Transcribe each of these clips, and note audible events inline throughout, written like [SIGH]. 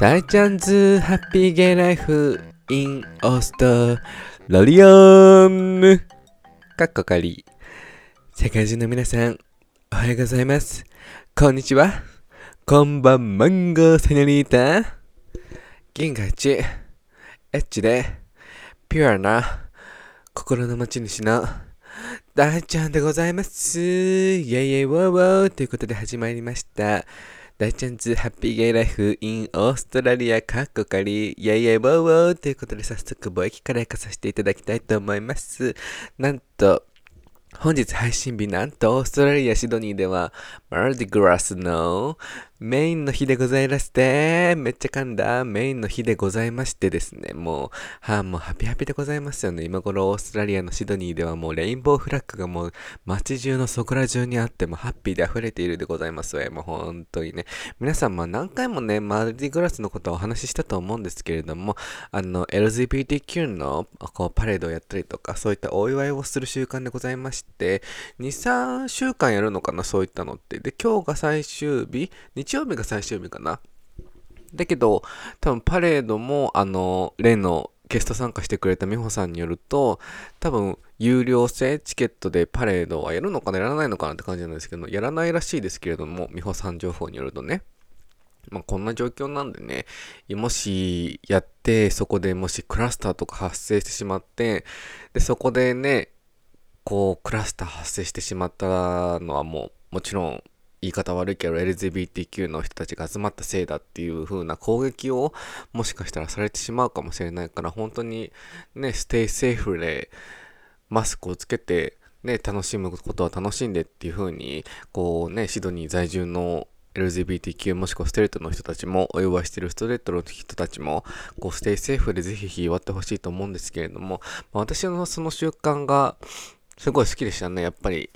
大ちゃんズハッピーゲイライフインオーストラリアムかっこかり。世界中の皆さんおはようございます。こんにちは。こんばんマンゴーセニリータ。銀河一。エッチでピュアな心の持ち主の大ちゃんでございます。イェイイェイウォーウォー。ということで始まりました。大ちゃんズハッピーゲイライフインオーストラリアかっこかり。イェイイェイボーウォー。ということで早速貿易から行かさせていただきたいと思います。なんと本日配信日なんとオーストラリア・シドニーではマルディグラスのメインの日でございまして、めっちゃ噛んだメインの日でございましてですね、もう、はあ、もうハピハピでございますよね。今頃オーストラリアのシドニーではもうレインボーフラッグがもう街中のそこら中にあってもハッピーで溢れているでございますわ。もう本当にね。皆さん、まあ何回もね、マルディグラスのことをお話ししたと思うんですけれども、あの、LGBTQ のこうパレードをやったりとか、そういったお祝いをする習慣でございまして、2、3週間やるのかな、そういったのって。で、今日が最終日、日曜日が最終日かな。だけど、多分パレードも、あの、例のゲスト参加してくれた美穂さんによると、多分、有料制チケットでパレードはやるのかなやらないのかなって感じなんですけど、やらないらしいですけれども、美穂さん情報によるとね。まあ、こんな状況なんでね、もしやって、そこでもしクラスターとか発生してしまって、で、そこでね、こう、クラスター発生してしまったのはもう、もちろん言い方悪いけど LGBTQ の人たちが集まったせいだっていう風な攻撃をもしかしたらされてしまうかもしれないから本当にね stay safe でマスクをつけてね楽しむことは楽しんでっていう風にこうねシドニー在住の LGBTQ もしくはストレートの人たちもお祝いしてるストレートの人たちもこう stay safe でぜひ祝ってほしいと思うんですけれども、まあ、私のその週間がすごい好きでしたねやっぱり。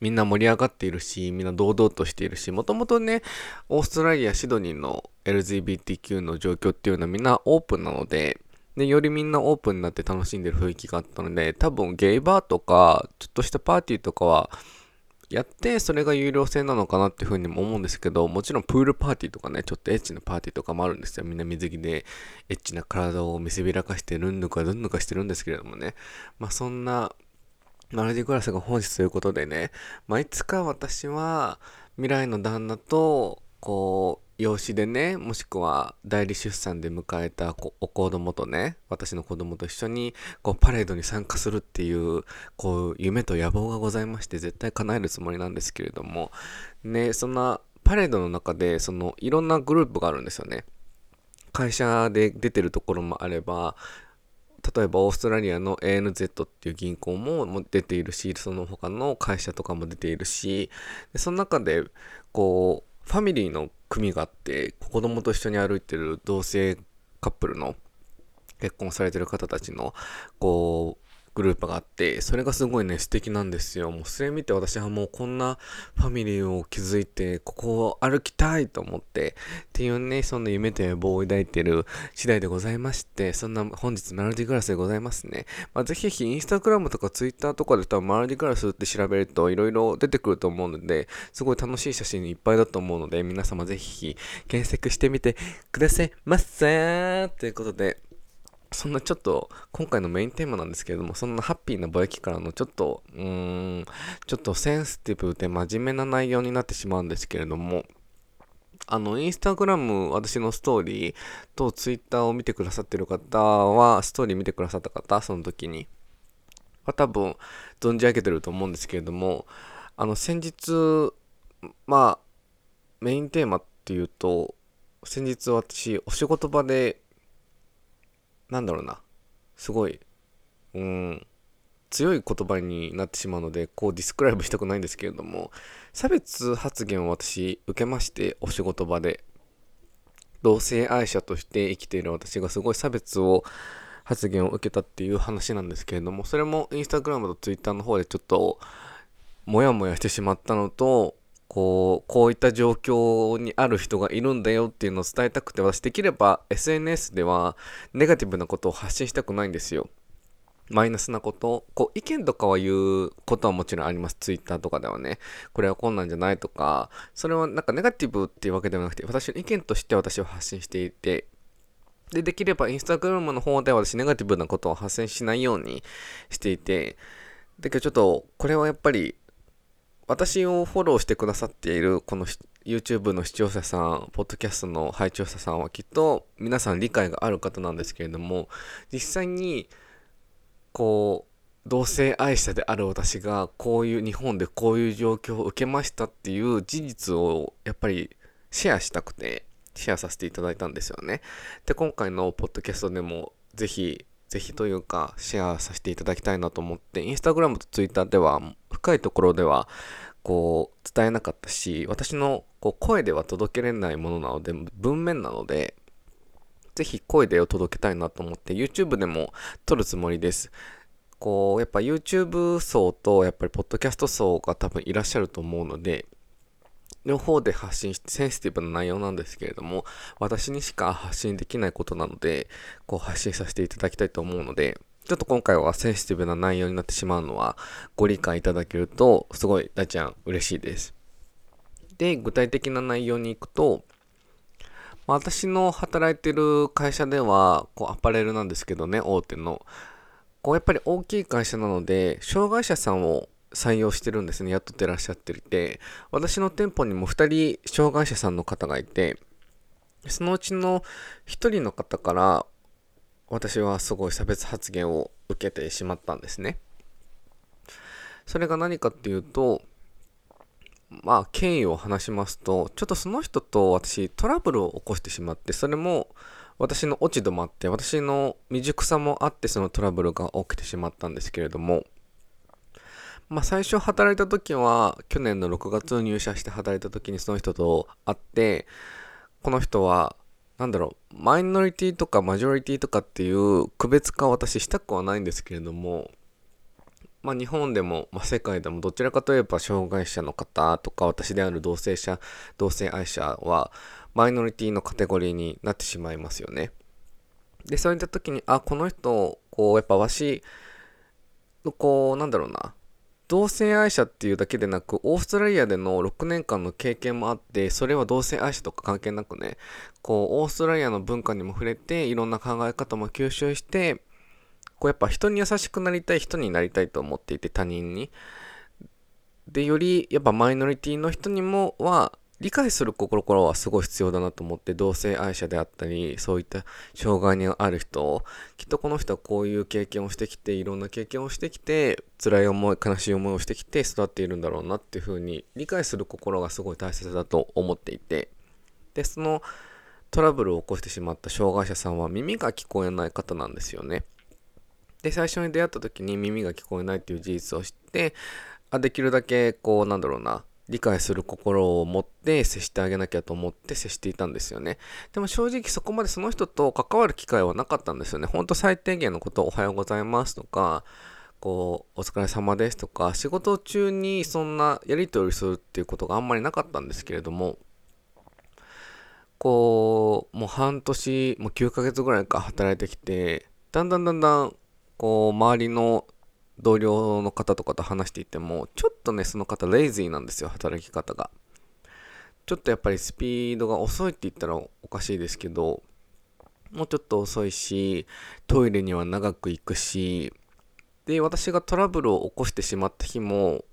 みんな盛り上がっているし、みんな堂々としているし、もともとね、オーストラリア、シドニーの LGBTQ の状況っていうのはみんなオープンなので、で、よりみんなオープンになって楽しんでる雰囲気があったので、多分ゲイバーとか、ちょっとしたパーティーとかは、やって、それが有料制なのかなっていうふうにも思うんですけど、もちろんプールパーティーとかね、ちょっとエッチなパーティーとかもあるんですよ。みんな水着でエッチな体を見せびらかしてるんぬかるんぬかしてるんですけれどもね。まあそんなマルディグラスが本日ということでね、まあ、いつか私は未来の旦那と、こう、養子でね、もしくは代理出産で迎えたお子供とね、私の子供と一緒にこうパレードに参加するっていう、こう、夢と野望がございまして、絶対叶えるつもりなんですけれども、ね、そんなパレードの中で、その、いろんなグループがあるんですよね。会社で出てるところもあれば、例えばオーストラリアの ANZ っていう銀行も出ているしその他の会社とかも出ているしでその中でこうファミリーの組があって子供と一緒に歩いてる同性カップルの結婚されてる方たちのこうグループがあって、それがすごいね、素敵なんですよ。もうそれ見て私はもうこんなファミリーを築いて、ここを歩きたいと思って、っていうね、そんな夢と野望を抱いてる次第でございまして、そんな本日マルディグラスでございますね。まあ、ぜひぜひインスタグラムとかツイッターとかで多分マルディグラスって調べると色々出てくると思うので、すごい楽しい写真いっぱいだと思うので、皆様ぜひ検索してみてくださいませということで、そんなちょっと今回のメインテーマなんですけれどもそんなハッピーなぼやきからのちょっとうーんちょっとセンシティブで真面目な内容になってしまうんですけれどもあのインスタグラム私のストーリーとツイッターを見てくださってる方はストーリー見てくださった方その時には多分存じ上げてると思うんですけれどもあの先日まあメインテーマっていうと先日私お仕事場でなんだろうな。すごいうん強い言葉になってしまうのでこうディスクライブしたくないんですけれども差別発言を私受けましてお仕事場で。同性愛者として生きている私がすごい差別を発言を受けたっていう話なんですけれどもそれもインスタグラムとツイッターの方でちょっとモヤモヤしてしまったのとこう、こういった状況にある人がいるんだよっていうのを伝えたくて、私できれば SNS ではネガティブなことを発信したくないんですよ。マイナスなこと、こう意見とかは言うことはもちろんあります。ツイッターとかではね。これはこんなんじゃないとか、それはなんかネガティブっていうわけではなくて、私の意見として私は発信していて、で、できればインスタグラムの方では私ネガティブなことを発信しないようにしていて、だけどちょっと、これはやっぱり、私をフォローしてくださっているこの YouTube の視聴者さん、ポッドキャストの拝聴者さんはきっと皆さん理解がある方なんですけれども、実際にこう同性愛者である私がこういう日本でこういう状況を受けましたっていう事実をやっぱりシェアしたくてシェアさせていただいたんですよね。で今回のポッドキャストでもぜひぜひというかシェアさせていただきたいなと思ってインスタグラムとツイッターでは深いところではこう伝えなかったし私のこう声では届けれないものなので文面なのでぜひ声でを届けたいなと思って YouTube でも撮るつもりです。こう、やっぱ YouTube 層とやっぱりポッドキャスト層が多分いらっしゃると思うので、両方で発信してセンシティブな内容なんですけれども、私にしか発信できないことなので、こう発信させていただきたいと思うので、ちょっと今回はセンシティブな内容になってしまうのはご理解いただけると、すごい大ちゃん嬉しいです。で、具体的な内容に行くと、ま私の働いてる会社では、こうアパレルなんですけどね、大手の。こうやっぱり大きい会社なので、障害者さんを採用してるんですね、雇ってらっしゃっていて、私の店舗にも2人障害者さんの方がいて、そのうちの1人の方から、私はすごい差別発言を受けてしまったんですね。それが何かっていうと、まあ、経緯を話しますと、ちょっとその人と私トラブルを起こしてしまって、それも私の落ち度もあって、私の未熟さもあってそのトラブルが起きてしまったんですけれども、まあ最初働いた時は、去年の6月入社して働いた時にその人と会って、この人は、なんだろう、マイノリティとかマジョリティとかっていう区別化は私したくはないんですけれども、まあ、日本でも、まあ、世界でもどちらかといえば障害者の方とか私である同性者同性愛者はマイノリティのカテゴリーになってしまいますよね。でそういった時にあこの人こうやっぱわしこうなんだろうな同性愛者っていうだけでなくオーストラリアでの6年間の経験もあってそれは同性愛者とか関係なくねこうオーストラリアの文化にも触れていろんな考え方も吸収してこうやっぱ人に優しくなりたい人になりたいと思っていて他人に。で、よりやっぱマイノリティの人にもは理解する心はすごい必要だなと思って同性愛者であったりそういった障害にある人をきっとこの人はこういう経験をしてきていろんな経験をしてきて辛い思い悲しい思いをしてきて育っているんだろうなっていうふうに理解する心がすごい大切だと思っていてでそのトラブルを起こしてしまった障害者さんは耳が聞こえない方なんですよね。で、最初に出会った時に耳が聞こえないっていう事実を知って、あできるだけ、こう、なんだろうな、理解する心を持って接してあげなきゃと思って接していたんですよね。でも正直そこまでその人と関わる機会はなかったんですよね。ほんと最低限のことおはようございますとか、こう、お疲れ様ですとか、仕事中にそんなやり取りするっていうことがあんまりなかったんですけれども、こう、もう半年、もう9ヶ月ぐらいか働いてきて、だんだんだんだんこう、周りの同僚の方とかと話していても、ちょっとね、その方、レイジーなんですよ、働き方が。ちょっとやっぱりスピードが遅いって言ったらおかしいですけど、もうちょっと遅いし、トイレには長く行くし、で、私がトラブルを起こしてしまった日も、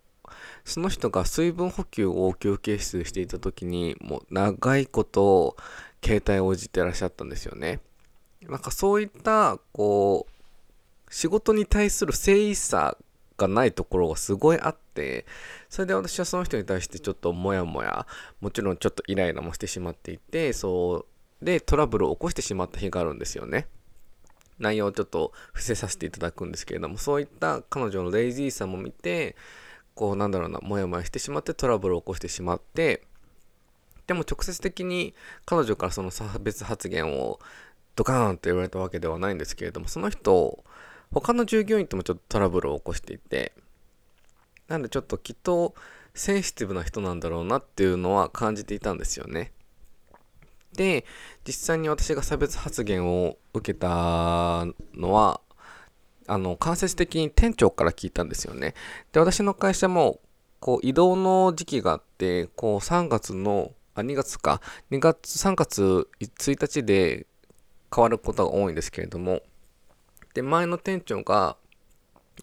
その人が水分補給を休憩室でしていた時に、もう長いこと携帯をいじてらっしゃったんですよね。なんかそういった、こう、仕事に対する誠意さがないところがすごいあって、それで私はその人に対してちょっとモヤモヤ、もちろんちょっとイライラもしてしまっていて、そうでトラブルを起こしてしまった日があるんですよね。内容をちょっと伏せさせていただくんですけれども、そういった彼女のレイジーさも見て、こうなんだろうな、モヤモヤしてしまってトラブルを起こしてしまって、でも直接的に彼女からその差別発言をドカーンと言われたわけではないんですけれども、その人他の従業員ともちょっとトラブルを起こしていて、なんでちょっときっとセンシティブな人なんだろうなっていうのは感じていたんですよね。で、実際に私が差別発言を受けたのは、あの、間接的に店長から聞いたんですよね。で、私の会社も、こう、移動の時期があって、こう、3月の、あ、2月か、2月、3月1日で変わることが多いんですけれども、で、前の店長が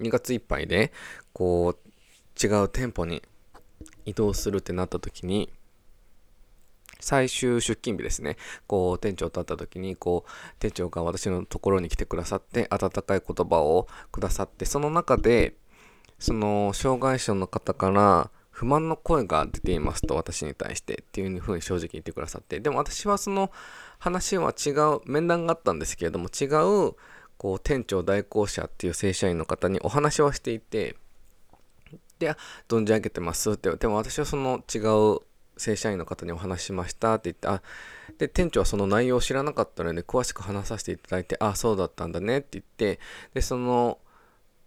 2月いっぱいで、こう、違う店舗に移動するってなった時に、最終出勤日ですね。こう、店長と会った時に、こう、店長が私のところに来てくださって、温かい言葉をくださって、その中で、その、障害者の方から、不満の声が出ていますと私に対してっていうふうに正直言ってくださってでも私はその話は違う面談があったんですけれども違うこう店長代行者っていう正社員の方にお話はしていてで存じ上げてます。って言っても私はその違う正社員の方にお話しましたって言ってあで店長はその内容を知らなかったので詳しく話させていただいてあそうだったんだねって言ってでその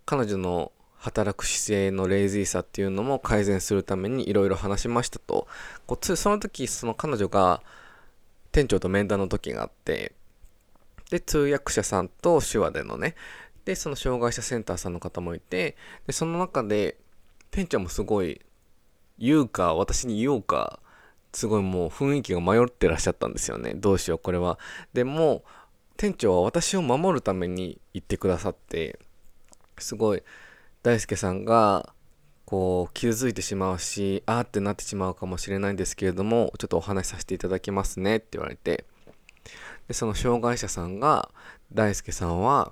彼女の働く姿勢のレイジーさっていうのも改善するためにいろいろ話しましたと。こうその時その彼女が店長と面談の時があってで通訳者さんと手話でのね。でその障害者センターさんの方もいてでその中で店長もすごい言うか私に言おうかすごいもう雰囲気が迷ってらっしゃったんですよね。どうしようこれは。でも店長は私を守るために言ってくださってすごい大輔さんがこう傷ついてしまうしあーってなってしまうかもしれないんですけれどもちょっとお話しさせていただきますねって言われて。でその障害者さんが大輔さんは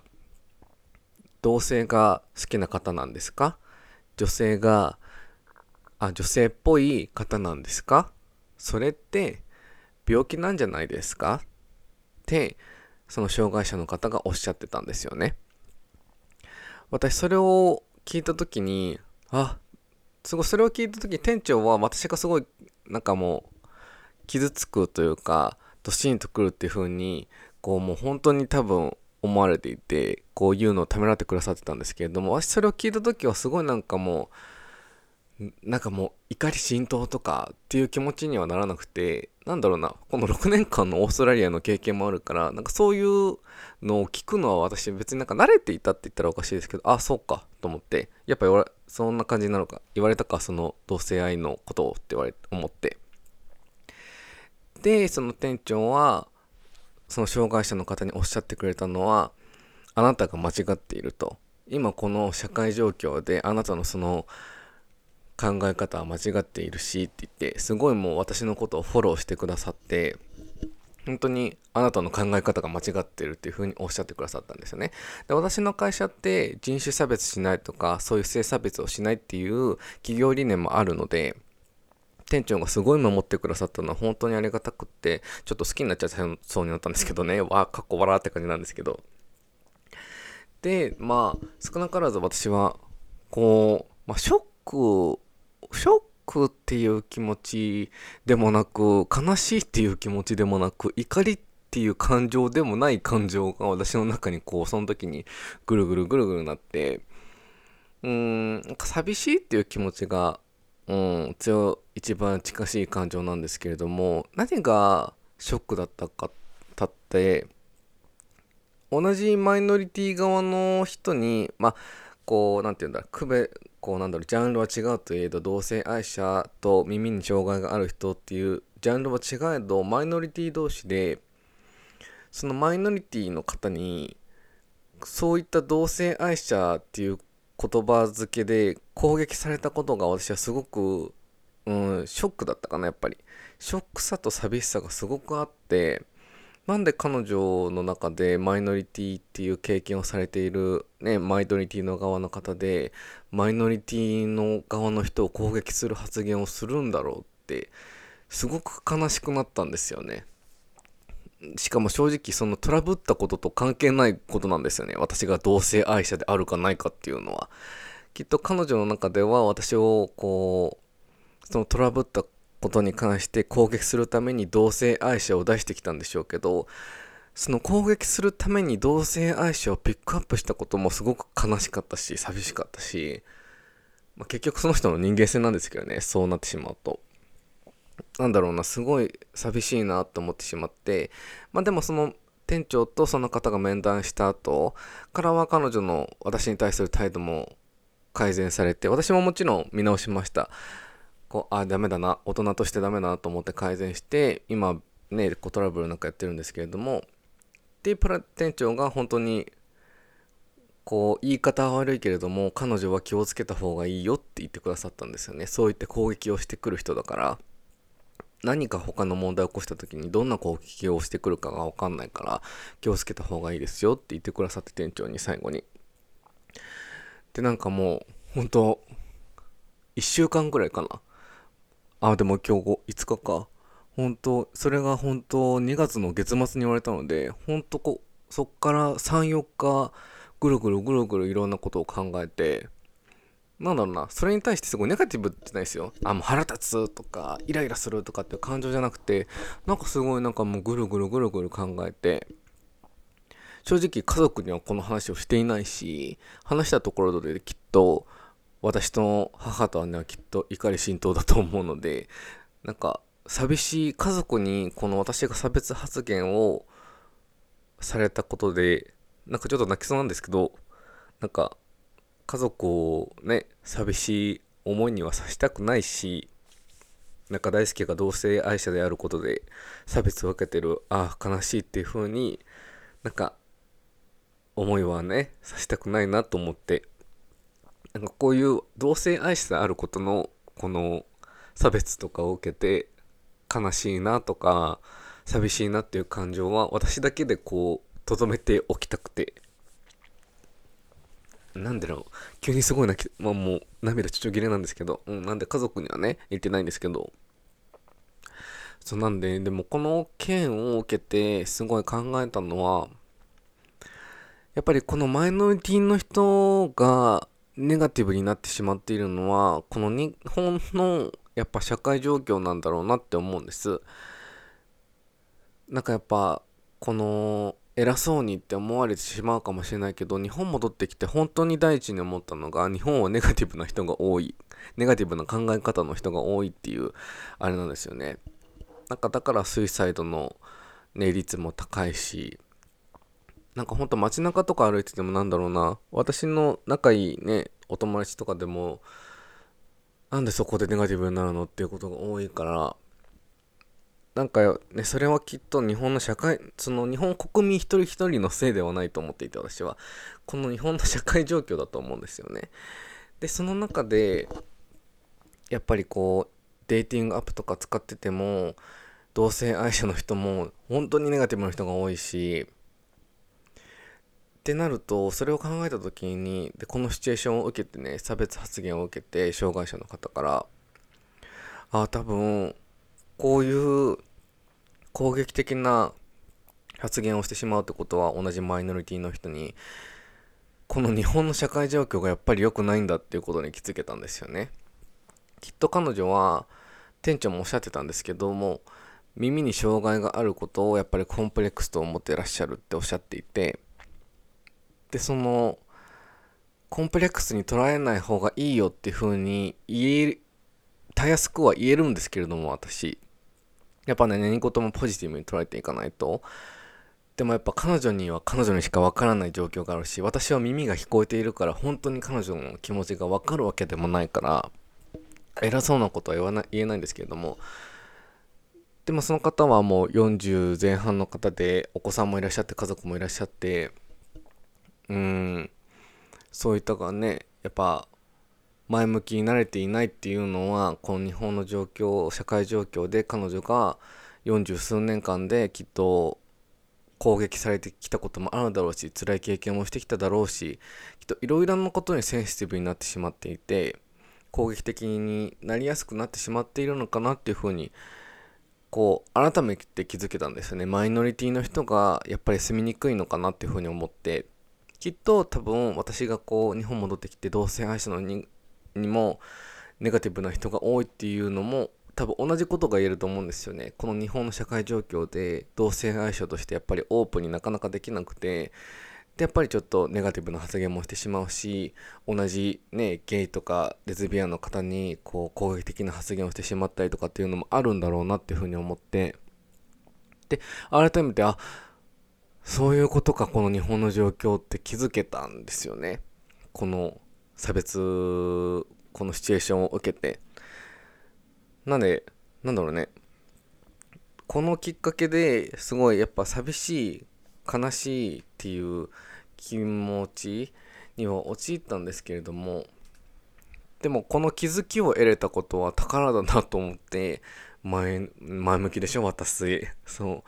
同性が好きな方なんですか？女性があ女性っぽい方なんですか？それって病気なんじゃないですか？ってその障害者の方がおっしゃってたんですよね。私それを聞いた時にあすごいそれを聞いた時店長は私がすごいなんかもう傷つくというかドシンとくるっていう風にこうもう本当に多分思われていてこういうのをためらってくださってたんですけれども私それを聞いた時はすごいなんかもうなんかもう怒り浸透とかっていう気持ちにはならなくてなんだろうなこの6年間のオーストラリアの経験もあるからなんかそういうのを聞くのは私別になんか慣れていたって言ったらおかしいですけどあそうかと思ってやっぱそんな感じなるか言われたかその同性愛のことをって言われ思って。でその店長はその障害者の方におっしゃってくれたのはあなたが間違っていると今この社会状況であなたのその考え方は間違っているしって言ってすごいもう私のことをフォローしてくださって本当にあなたの考え方が間違ってるっていうふうにおっしゃってくださったんですよね。で私の会社って人種差別しないとかそういう性差別をしないっていう企業理念もあるので店長がすごい守ってくださったのは本当にありがたくってちょっと好きになっちゃいそうになったんですけどね。わかっこ笑って感じなんですけど。でまあ少なからず私はこう、まあ、ショックショックっていう気持ちでもなく悲しいっていう気持ちでもなく怒りっていう感情でもない感情が私の中にこうその時にぐるぐるぐるぐるなってうーん寂しいっていう気持ちがうん強一番近しい感情なんですけれども何がショックだったかたって同じマイノリティ側の人にまあこう何て言うんだ区別こうなんだろうジャンルは違うといえど同性愛者と耳に障害がある人っていうジャンルは違えどマイノリティ同士でそのマイノリティの方にそういった同性愛者っていう言葉付けで攻撃されたことが私はすごく、うん、ショックだったかなやっぱりショックさと寂しさがすごくあってなんで彼女の中でマイノリティっていう経験をされている、ね、マイノリティの側の方でマイノリティの側の人を攻撃する発言をするんだろうってすごく悲しくなったんですよね。しかも正直そのトラブったことと関係ないことなんですよね。私が同性愛者であるかないかっていうのは。きっと彼女の中では私をこう、そのトラブったことに関して攻撃するために同性愛者を出してきたんでしょうけどその攻撃するために同性愛者をピックアップしたこともすごく悲しかったし寂しかったし、まあ、結局その人の人間性なんですけどねそうなってしまうとなんだろうなすごい寂しいなと思ってしまってまあでもその店長とその方が面談した後からは彼女の私に対する態度も改善されて私ももちろん見直しました。こうあダメだな大人としてダメだなと思って改善して今ねこうトラブルなんかやってるんですけれどもでプラ店長が本当にこう言い方は悪いけれども彼女は気をつけた方がいいよって言ってくださったんですよね。そう言って攻撃をしてくる人だから。何か他の問題を起こした時にどんな攻撃をしてくるかが分かんないから気をつけた方がいいですよって言ってくださって店長に最後に。でなんかもう本当1週間ぐらいかな。あでも今日5日か。本当それが本当2月の月末に言われたので本当こそっから34日ぐるぐるぐるぐるいろんなことを考えてなんだろうな、それに対してすごいネガティブってないですよ。あ、もう腹立つとか、イライラするとかっていう感情じゃなくて、なんかすごいなんかもうぐるぐるぐるぐる考えて、正直家族にはこの話をしていないし、話したところできっと、私と母と姉はきっと怒り心頭だと思うので、なんか寂しい家族にこの私が差別発言をされたことで、なんかちょっと泣きそうなんですけど、なんか家族をね寂しい思いにはさせたくないし中大輔が同性愛者であることで差別を受けてるああ悲しいっていう風になんか思いはねさせたくないなと思って。なんかこういう同性愛者であることのこの差別とかを受けて悲しいなとか寂しいなっていう感情は私だけでこう留めておきたくて。なんでだろう。急にすごい泣き、まあもう涙ちょちょぎれなんですけど、うん、なんで家族にはね、言ってないんですけど、そうなんで、でもこの件を受けてすごい考えたのは、やっぱりこのマイノリティの人がネガティブになってしまっているのは、この日本のやっぱ社会状況なんだろうなって思うんです。なんかやっぱ、この偉そうにって思われてしまうかもしれないけど日本戻ってきて本当に第一に思ったのが日本はネガティブな人が多い。ネガティブな考え方の人が多いっていうあれなんですよね。なんかだからスイサイドの、ね、率も高いしなんかほんと街中とか歩いててもなんだろうな。私の仲いいねお友達とかでもなんでそこでネガティブになるのっていうことが多いからなんかね、それはきっと日本の社会、その日本国民一人一人のせいではないと思っていて私は、この日本の社会状況だと思うんですよね。で、その中で、やっぱりこう、デーティングアップとか使ってても、同性愛者の人も本当にネガティブな人が多いし、ってなると、それを考えた時に、で、このシチュエーションを受けてね、差別発言を受けて、障害者の方から、ああ、多分、こういう攻撃的な発言をしてしまうってことは同じマイノリティの人にこの日本の社会状況がやっぱり良くないんだっていうことに気づけたんですよね。きっと彼女は店長もおっしゃってたんですけども耳に障害があることをやっぱりコンプレックスと思ってらっしゃるっておっしゃっていてでそのコンプレックスに捉えない方がいいよっていうふうに言えたやすくは言えるんですけれども私やっぱね、何事もポジティブに捉えていかないと。でもやっぱ彼女には彼女にしかわからない状況があるし、私は耳が聞こえているから本当に彼女の気持ちがわかるわけでもないから、偉そうなことは言わない言えないんですけれども、でもその方はもう40前半の方で、お子さんもいらっしゃって、家族もいらっしゃって、うーん、そういったがね、やっぱ前向きになれていないっていうのはこの日本の状況社会状況で彼女が40数年間できっと攻撃されてきたこともあるだろうし辛い経験もしてきただろうしきっといろいろなことにセンシティブになってしまっていて攻撃的になりやすくなってしまっているのかなっていうふうにこう改めて気づけたんですよね。マイノリティの人がやっぱり住みにくいのかなっていうふうに思ってきっと多分私がこう日本戻ってきて同性愛者のにもネガティブな人が多いっていうのも多分同じことが言えると思うんですよね。この日本の社会状況で同性愛者としてやっぱりオープンになかなかできなくて。でやっぱりちょっとネガティブな発言もしてしまうし同じねゲイとかレズビアンの方にこう攻撃的な発言をしてしまったりとかっていうのもあるんだろうなっていうふうに思って。で改めてあそういうことかこの日本の状況って気づけたんですよね。この差別このシチュエーションを受けて。なんでなんだろうね。このきっかけですごいやっぱ寂しい悲しいっていう気持ちには陥ったんですけれどもでもこの気づきを得れたことは宝だなと思って前前向きでしょ私。そ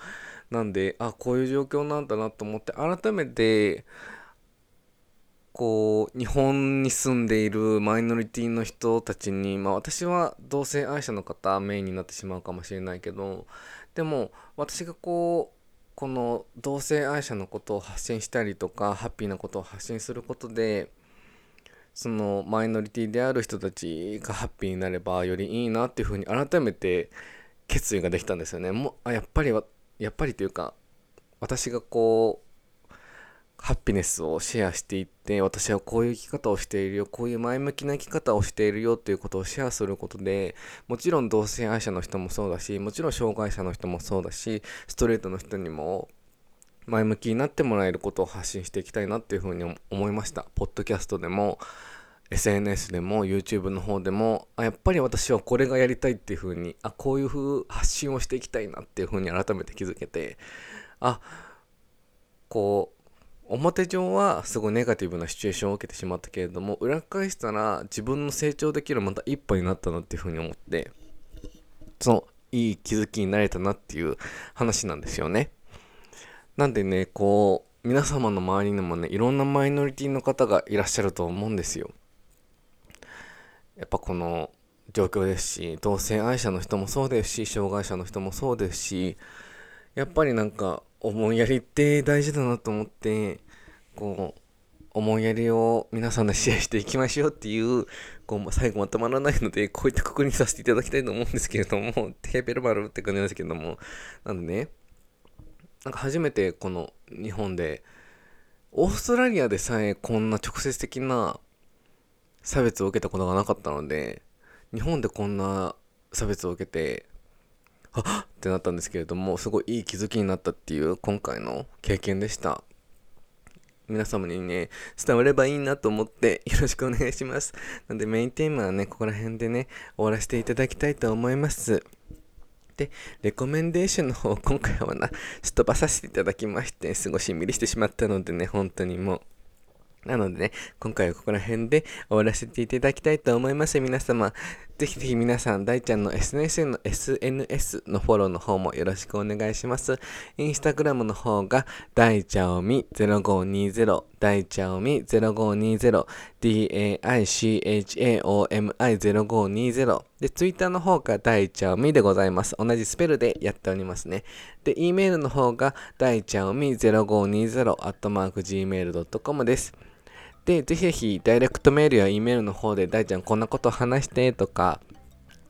う。なんであこういう状況なんだなと思って改めてこう日本に住んでいるマイノリティの人たちに、まあ、私は同性愛者の方メインになってしまうかもしれないけどでも私がこうこの同性愛者のことを発信したりとかハッピーなことを発信することでそのマイノリティである人たちがハッピーになればよりいいなっていうふうに改めて決意ができたんですよね。もあやっぱりやっぱりというか私がこうハッピネスをシェアしていって私はこういう生き方をしているよこういう前向きな生き方をしているよっていうことをシェアすることでもちろん同性愛者の人もそうだしもちろん障害者の人もそうだしストレートの人にも前向きになってもらえることを発信していきたいなっていうふうに思いました。ポッドキャストでも SNS でも YouTube の方でもあやっぱり私はこれがやりたいっていうふうにあこういう風発信をしていきたいなっていうふうに改めて気づけてあこう表上はすごいネガティブなシチュエーションを受けてしまったけれども裏返したら自分の成長できるまた一歩になったなっていうふうに思ってそのいい気づきになれたなっていう話なんですよね。なんでねこう皆様の周りにもねいろんなマイノリティの方がいらっしゃると思うんですよ。やっぱこの状況ですし同性愛者の人もそうですし障害者の人もそうですしやっぱりなんか思いやりって大事だなと思ってこう思いやりを皆さんでシェアしていきましょうっていうこう最後まとまらないのでこういったくくりにさせていただきたいと思うんですけれども [LAUGHS] テーベルバルって感じなんですけども。なんでねなんか初めてこの日本でオーストラリアでさえこんな直接的な差別を受けたことがなかったので日本でこんな差別を受けてあっってなったんですけれどもすごいいい気づきになったっていう今回の経験でした。皆様にね伝わればいいなと思ってよろしくお願いします。なんでメインテーマはねここら辺でね終わらせていただきたいと思います。で、レコメンデーションの方、今回はな、すっ飛ばさせていただきまして、すごいしんみりしてしまったのでね、本当にもう、なのでね、今回はここら辺で終わらせていただきたいと思います。皆様、ぜひぜひ皆さん、大ちゃんの SNS の SNS のフォローの方もよろしくお願いします。インスタグラムの方が、大ちゃおみ0520、大ちゃおみ0520、daichaomi0520 で、ツイッターの方が大ちゃおみでございます。同じスペルでやっておりますね。で、E メールの方が、大ちゃおみ0520、アットマーク gmail.com です。で、ぜひぜひ、ダイレクトメールや E メールの方で、大ちゃんこんなこと話してとか、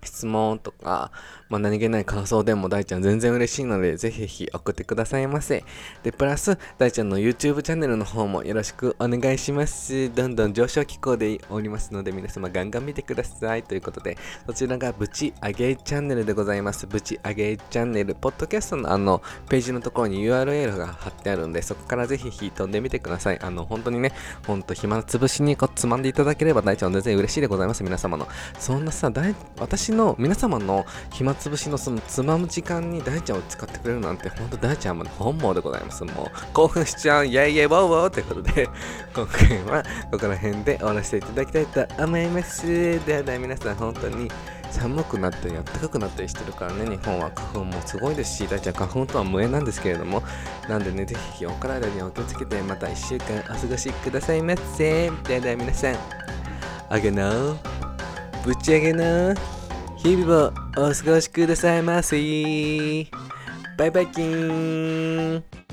質問とか、まあ、何気ない感想でも大ちゃん全然嬉しいので、ぜひぜひ送ってくださいませ。で、プラス、大ちゃんの YouTube チャンネルの方もよろしくお願いします。どんどん上昇気候でおりますので、皆様ガンガン見てください。ということで、そちらがブチ上げチャンネルでございます。ブチ上げチャンネル、ポッドキャストのあの、ページのところに URL が貼ってあるんで、そこからぜひ飛んでみてください。あの、本当にね、ほんと暇つぶしにこうつまんでいただければ大ちゃん全然嬉しいでございます。皆様の。そんなさ、私の皆様の暇つぶしのそのつまむ時間に大ちゃんを使ってくれるなんて本当大ちゃんは本望でございます。もう興奮しちゃう。イェイイェイウォーウォーってことで [LAUGHS] 今回はここら辺で終わらせていただきたいと思います。ではでは皆さん本当に寒くなったり暖かくなったりしてるからね日本は花粉もすごいです。し大ちゃん花粉とは無縁なんです。けれどもなんでねぜひお体にお気をつけてまた1週間お過ごしくださいませではでは皆さんあげなぶち上げな日々もお過ごしくださいませ。バイバイキーン